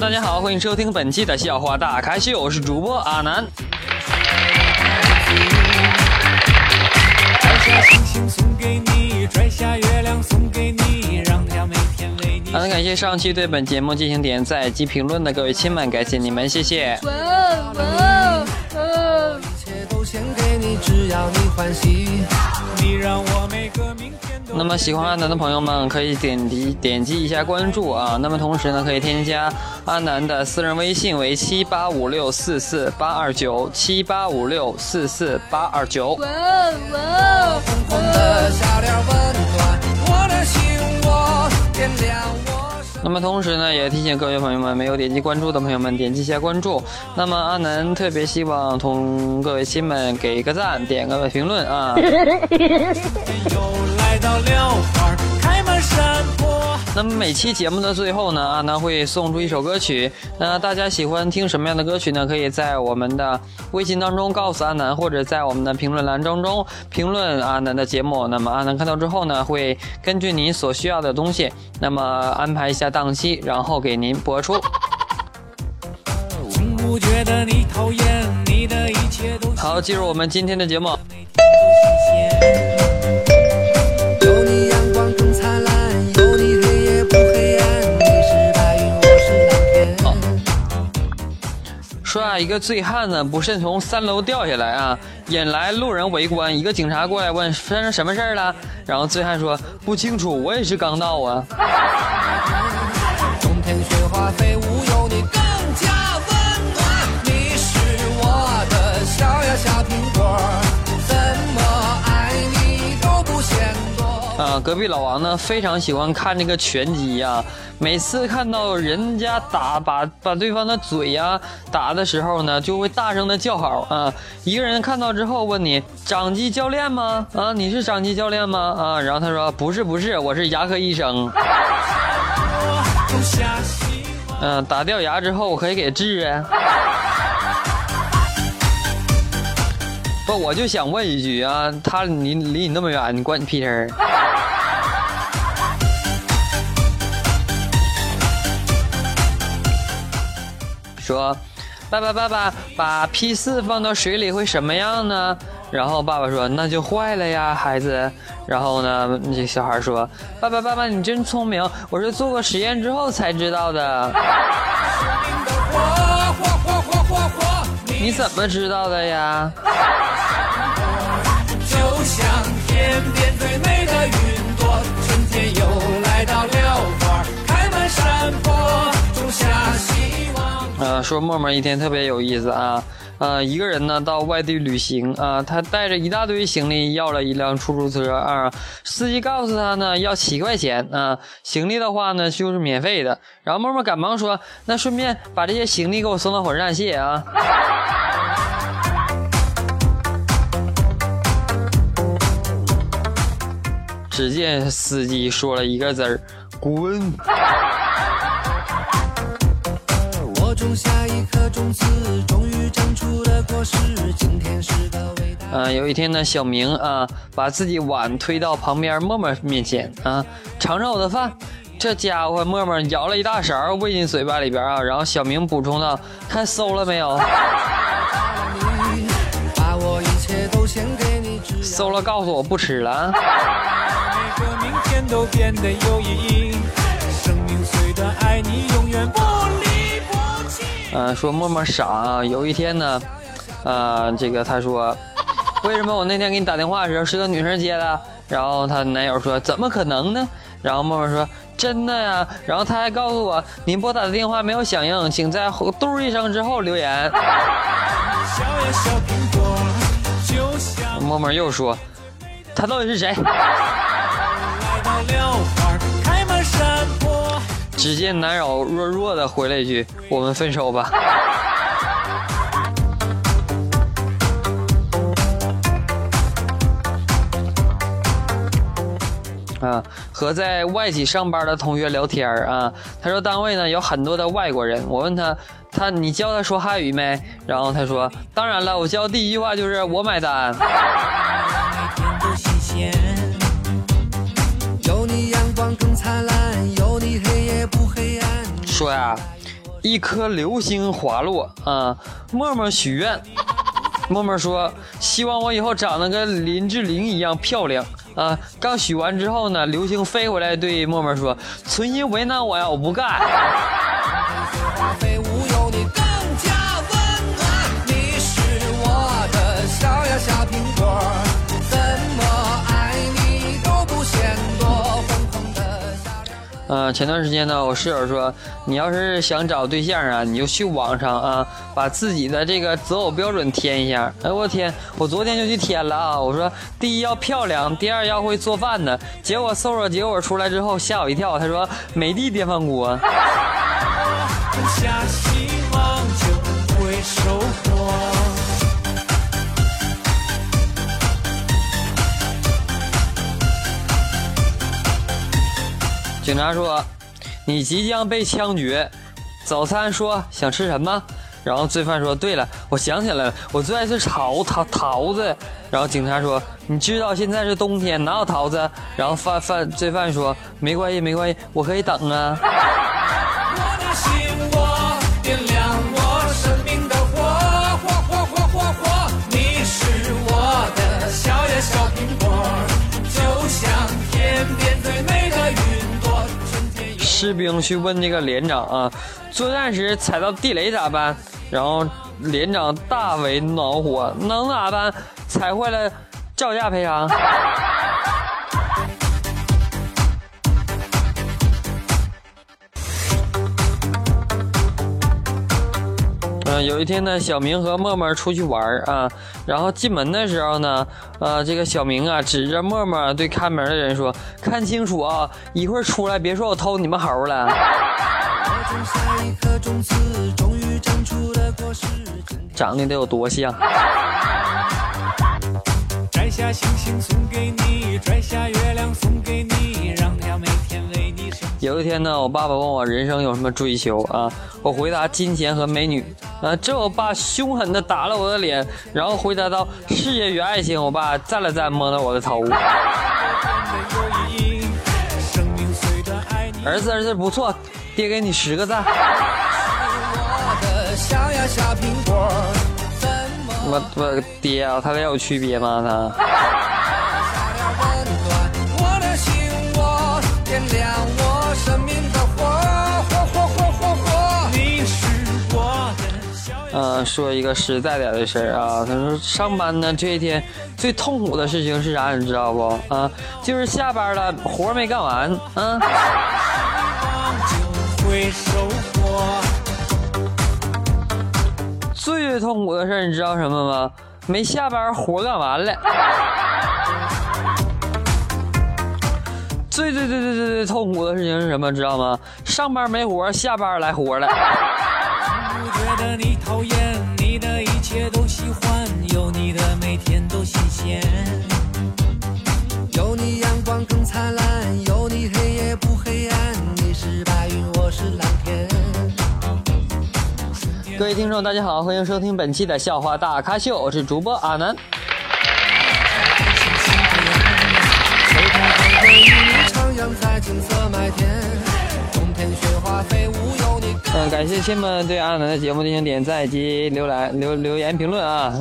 大家好，欢迎收听本期的笑话大咖秀，我是主播阿南。好的，感谢上期对本节目进行点赞及评论的各位亲们，感谢你们，谢谢。那么喜欢阿南的朋友们可以点击点击一下关注啊。那么同时呢，可以添加阿南的私人微信为七八五六四四八二九七八五六四四八二九。那么同时呢，也提醒各位朋友们，没有点击关注的朋友们点击一下关注。那么阿南特别希望同各位亲们给一个赞，点个评论啊。那么每期节目的最后呢，阿南会送出一首歌曲。那大家喜欢听什么样的歌曲呢？可以在我们的微信当中告诉阿南，或者在我们的评论栏当中评论阿南的节目。那么阿南看到之后呢，会根据您所需要的东西，那么安排一下档期，然后给您播出。好，进入我们今天的节目。一个醉汉呢不慎从三楼掉下来啊，引来路人围观。一个警察过来问发生什么事儿了，然后醉汉说不清楚，我也是刚到啊冬天雪花飞舞有你更加温暖你是我的小呀小苹。啊，隔壁老王呢非常喜欢看这个拳击呀，每次看到人家打把把对方的嘴呀打的时候呢，就会大声的叫好啊。一个人看到之后问你掌机教练吗？啊，你是掌机教练吗？啊，然后他说不是不是，我是牙科医生。嗯，打掉牙之后我可以给治啊。不，我就想问一句啊，他离离你那么远，你关你屁事儿？说，爸爸爸爸，把 P 四放到水里会什么样呢？然后爸爸说，那就坏了呀，孩子。然后呢，这小孩说，爸爸爸爸，你真聪明，我是做过实验之后才知道的。你怎么知道的呀？就像天边最美的云朵，春天又来到了花开满山坡，种下希望。呃，说默默一天特别有意思啊，呃，一个人呢到外地旅行啊，他带着一大堆行李，要了一辆出租车啊，司机告诉他呢要七块钱啊，行李的话呢就是免费的，然后默默赶忙说，那顺便把这些行李给我送到火车站，谢谢啊。只见司机说了一个字儿：“滚。”嗯，有一天呢，小明啊，把自己碗推到旁边默默面前啊，尝尝我的饭。这家伙默默舀了一大勺喂进嘴巴里边啊，然后小明补充道：“看馊了没有？馊了，告诉我不吃了。”都变得有意义。嗯，说默默傻啊。有一天呢，呃，这个他说，为什么我那天给你打电话的时候是个女生接的？然后她男友说，怎么可能呢？然后默默说，真的呀。然后他还告诉我，您拨打的电话没有响应，请在嘟一声之后留言。默默又说，他到底是谁？只见男友弱弱的回了一句：“我们分手吧。”啊，和在外企上班的同学聊天啊，他说单位呢有很多的外国人，我问他，他你教他说汉语没？然后他说，当然了，我教第一句话就是我买单。有你阳光更灿烂。有说呀，一颗流星滑落啊，默默许愿。默默说：“希望我以后长得跟林志玲一样漂亮啊！”刚许完之后呢，流星飞回来对默默说：“存心为难我呀，我不干。”嗯，前段时间呢，我室友说，你要是想找对象啊，你就去网上啊，把自己的这个择偶标准填一下。哎，我天，我昨天就去填了啊。我说，第一要漂亮，第二要会做饭的。结果搜索结果出来之后，吓我一跳。他说，美的电饭锅。警察说：“你即将被枪决。”早餐说：“想吃什么？”然后罪犯说：“对了，我想起来了，我最爱吃桃桃桃子。”然后警察说：“你知道现在是冬天，哪有桃子？”然后犯犯罪犯说：“没关系，没关系，我可以等啊。”士兵去问那个连长啊，作战时踩到地雷咋办？然后连长大为恼火，能咋办？踩坏了照价赔偿。有一天呢，小明和默默出去玩啊，然后进门的时候呢，呃，这个小明啊，指着默默对看门的人说：“看清楚啊，一会儿出来别说我偷你们猴了。”长得得有多像？摘下星星送给你，摘下月亮送给你，让它每天有一天呢，我爸爸问我人生有什么追求啊？我回答金钱和美女。啊，这我爸凶狠的打了我的脸，然后回答道：“事业与爱情。”我爸赞了赞，摸了我的头。儿子，儿子不错，爹给你十个赞。我我爹啊，他俩有区别吗？他。嗯，说一个实在点的事儿啊，他说上班呢这一天最痛苦的事情是啥？你知道不？啊，就是下班了活没干完啊。最最痛苦的事儿你知道什么吗？没下班活干完了。最最最最最最痛苦的事情是什么？知道吗？上班没活，下班来活了。讨厌，你的一切都喜欢，有你的每天都新鲜，有你阳光更灿烂，有你黑夜不黑暗，你是白云，我是蓝天。各位听众，大家好，欢迎收听本期的笑话大咖秀，我是主播阿南。嗯，感谢亲们对阿南的节目进行点赞及浏览留留言评论啊。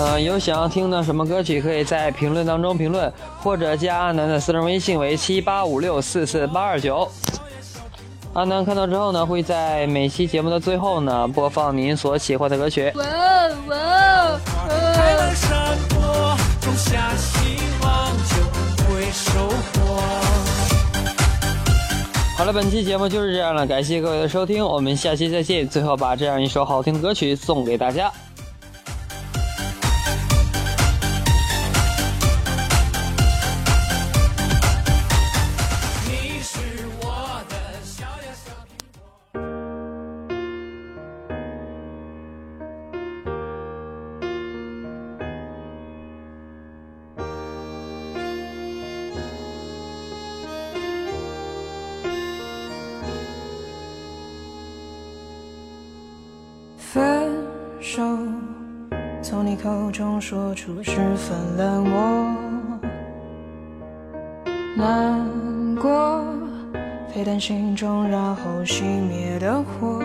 嗯，有想要听的什么歌曲，可以在评论当中评论，或者加阿南的私人微信为七八五六四四八二九。阿南看到之后呢，会在每期节目的最后呢，播放您所喜欢的歌曲。哇哇！好了，本期节目就是这样了，感谢各位的收听，我们下期再见。最后把这样一首好听的歌曲送给大家。手，从你口中说出十分冷漠。难过，沸腾心中然后熄灭的火。